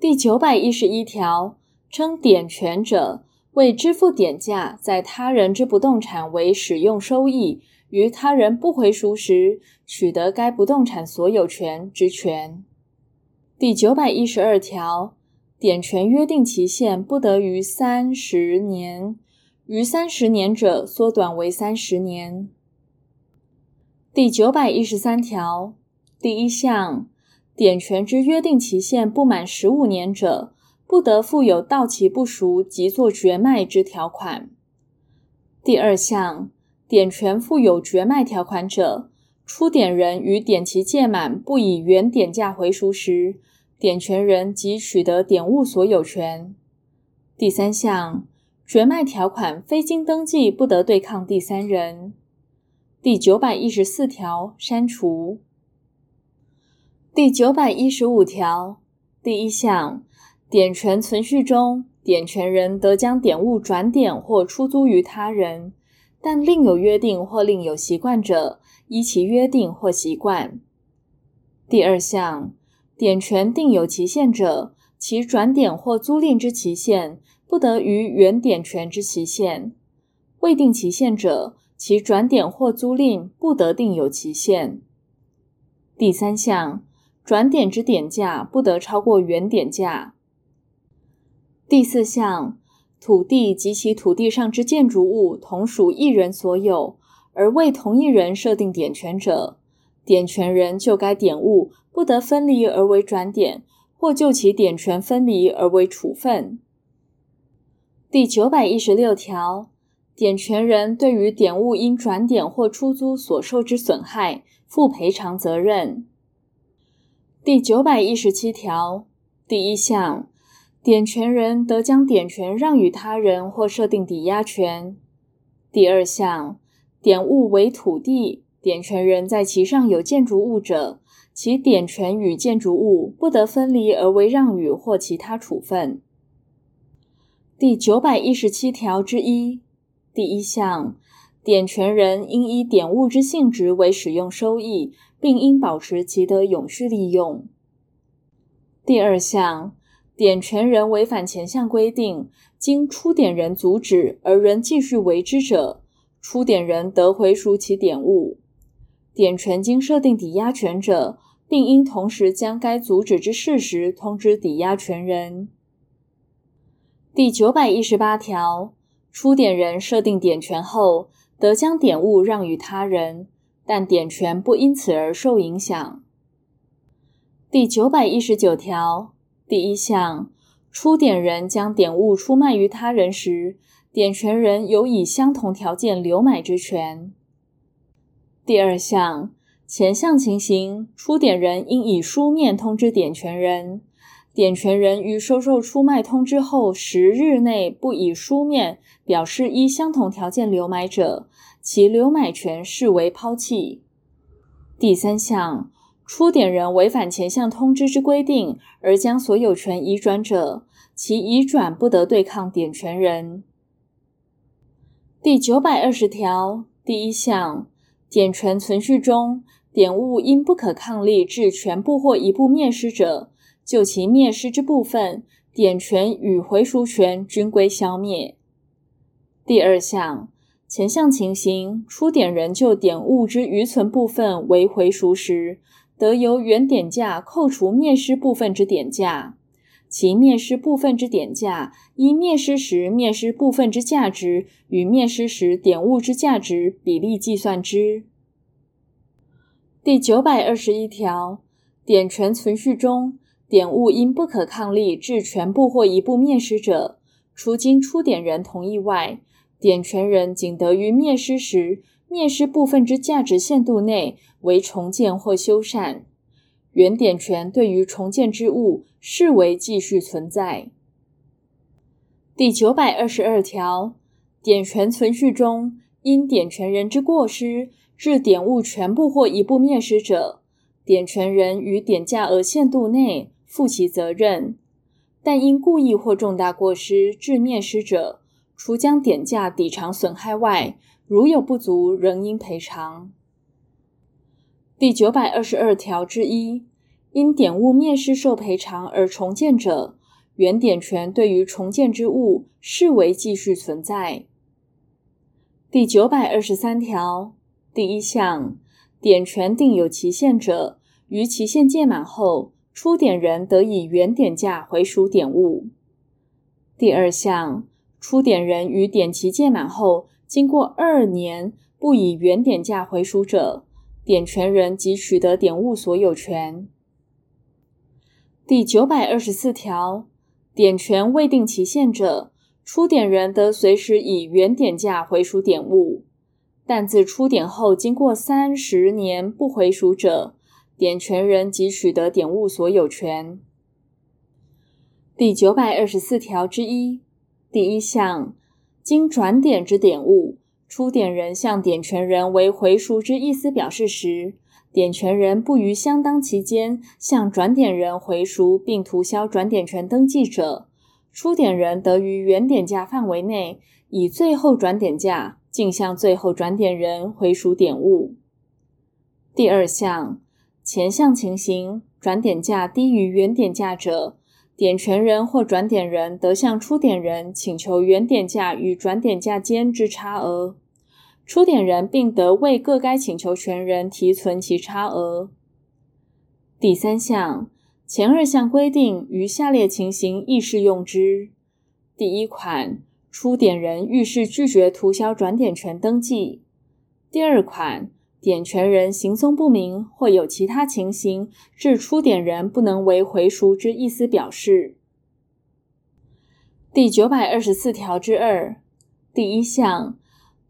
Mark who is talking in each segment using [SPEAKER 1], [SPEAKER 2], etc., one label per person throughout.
[SPEAKER 1] 第九百一十一条，称典权者，为支付典价在他人之不动产为使用收益，于他人不回赎时，取得该不动产所有权之权。第九百一十二条，典权约定期限不得逾三十年，逾三十年者缩短为三十年。第九百一十三条第一项，典权之约定期限不满十五年者，不得附有到期不赎即作绝卖之条款。第二项，典权附有绝卖条款者，出典人于典期届满不以原典价回赎时，典权人即取得典物所有权。第三项，绝卖条款非经登记不得对抗第三人。第九百一十四条删除。第九百一十五条第一项。典权存续中，典权人得将典物转典或出租于他人，但另有约定或另有习惯者，依其约定或习惯。第二项，典权定有期限者，其转典或租赁之期限不得逾原典权之期限；未定期限者，其转典或租赁不得定有期限。第三项，转点之点价不得超过原点价。第四项，土地及其土地上之建筑物同属一人所有，而为同一人设定点权者，点权人就该点物不得分离而为转点，或就其点权分离而为处分。第九百一十六条，点权人对于点物因转点或出租所受之损害，负赔偿责任。第九百一十七条第一项。典权人得将典权让与他人或设定抵押权。第二项，典物为土地，典权人在其上有建筑物者，其典权与建筑物不得分离而为让与或其他处分。第九百一十七条之一第一项，典权人应依典物之性质为使用收益，并应保持其得永续利用。第二项。典权人违反前项规定，经出典人阻止而仍继续为之者，出典人得回赎其典物；典权经设定抵押权者，并应同时将该阻止之事实通知抵押权人。第九百一十八条，出典人设定典权后，得将典物让与他人，但典权不因此而受影响。第九百一十九条。第一项，出典人将典物出卖于他人时，典权人有以相同条件留买之权。第二项，前项情形，出典人应以书面通知典权人，点权人于收受出卖通知后十日内不以书面表示依相同条件留买者，其留买权视为抛弃。第三项。出典人违反前项通知之规定而将所有权移转者，其移转不得对抗点权人。第九百二十条第一项，典权存续中，典物因不可抗力致全部或一部灭失者，就其灭失之部分，典权与回赎权均归消灭。第二项，前项情形，出典人就典物之余存部分为回赎时，得由原典价扣除灭失部分之典价，其灭失部分之典价依灭失时灭失部分之价值与灭失时典物之价值比例计算之。第九百二十一条，典权存续中，典物因不可抗力致全部或一部灭失者，除经出典人同意外，典权人仅得于灭失时。灭失部分之价值限度内为重建或修缮，原典权对于重建之物视为继续存在。第九百二十二条，典权存续中，因典权人之过失致典物全部或一部灭失者，典权人于典价额限度内负其责任；但因故意或重大过失致灭失者，除将点价抵偿损害外，如有不足，仍应赔偿。第九百二十二条之一，因点物灭失受赔偿而重建者，原点权对于重建之物视为继续存在。第九百二十三条第一项，典权定有期限者，于期限届满后，出典人得以原典价回赎典物。第二项，出典人于典期届满后，经过二年不以原典价回赎者，典权人即取得典物所有权。第九百二十四条，典权未定期限者，出典人得随时以原典价回赎典物，但自出典后经过三十年不回赎者，点权人即取得点物所有权。第九百二十四条之一第一项，经转点之点物，出点人向点权人为回赎之意思表示时，点权人不于相当期间向转点人回赎并涂销转点权登记者，出点人得于原点价范围内，以最后转点价径向最后转点人回赎点物。第二项，前项情形，转点价低于原点价者，点权人或转点人得向出点人请求原点价与转点价间之差额，出点人并得为各该请求权人提存其差额。第三项，前二项规定于下列情形亦适用之：第一款，出点人遇事拒绝涂销转点权登记；第二款。典权人行踪不明，或有其他情形，致出典人不能为回赎之意思表示。第九百二十四条之二第一项，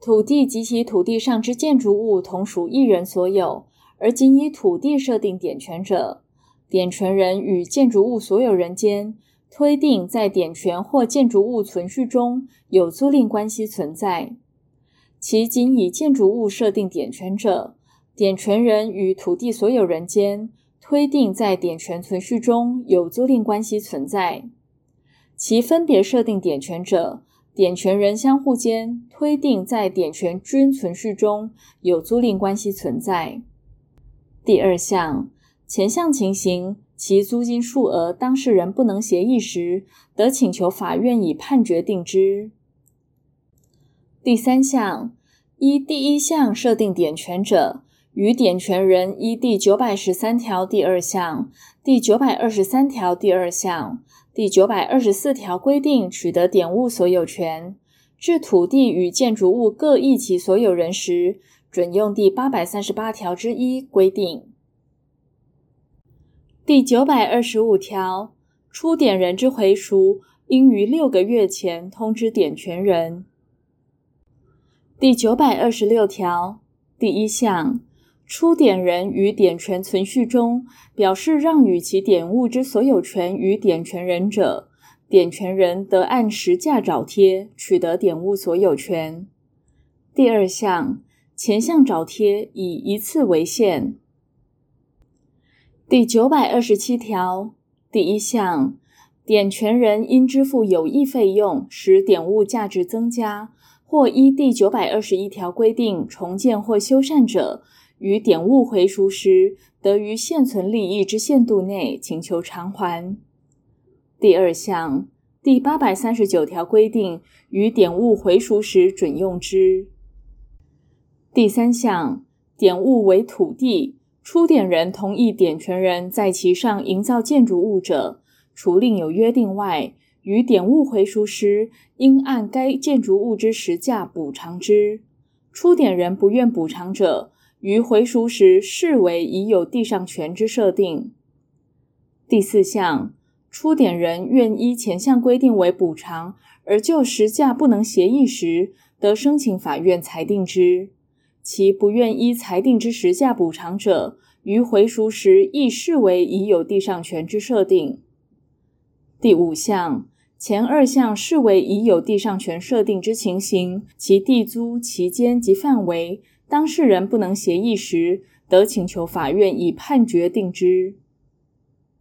[SPEAKER 1] 土地及其土地上之建筑物同属一人所有，而仅以土地设定典权者，典权人与建筑物所有人间推定在典权或建筑物存续中有租赁关系存在。其仅以建筑物设定典权者，典权人与土地所有人间推定在典权存续中有租赁关系存在；其分别设定典权者，典权人相互间推定在典权均存续中有租赁关系存在。第二项，前项情形，其租金数额当事人不能协议时，得请求法院以判决定之。第三项，依第一项设定典权者，与典权人依第九百十三条第二项、第九百二十三条第二项、第九百二十四条规定取得典物所有权，至土地与建筑物各异其所有人时，准用第八百三十八条之一规定。第九百二十五条，出典人之回赎，应于六个月前通知典权人。第九百二十六条第一项，出典人于典权存续中表示让与其典物之所有权于典权人者，典权人得按实价找贴取得典物所有权。第二项，前项找贴以一次为限。第九百二十七条第一项，典权人因支付有益费用，使典物价值增加。或依第九百二十一条规定重建或修缮者，于典物回赎时，得于现存利益之限度内请求偿还。第二项，第八百三十九条规定于典物回赎时准用之。第三项，典物为土地，出典人同意典权人在其上营造建筑物者，除另有约定外，于典物回赎时，应按该建筑物之实价补偿之。出典人不愿补偿者，于回赎时视为已有地上权之设定。第四项，出典人愿依前项规定为补偿，而就实价不能协议时，得申请法院裁定之。其不愿依裁定之实价补偿者，于回赎时亦视为已有地上权之设定。第五项。前二项视为已有地上权设定之情形，其地租期间及范围，当事人不能协议时，得请求法院以判决定之。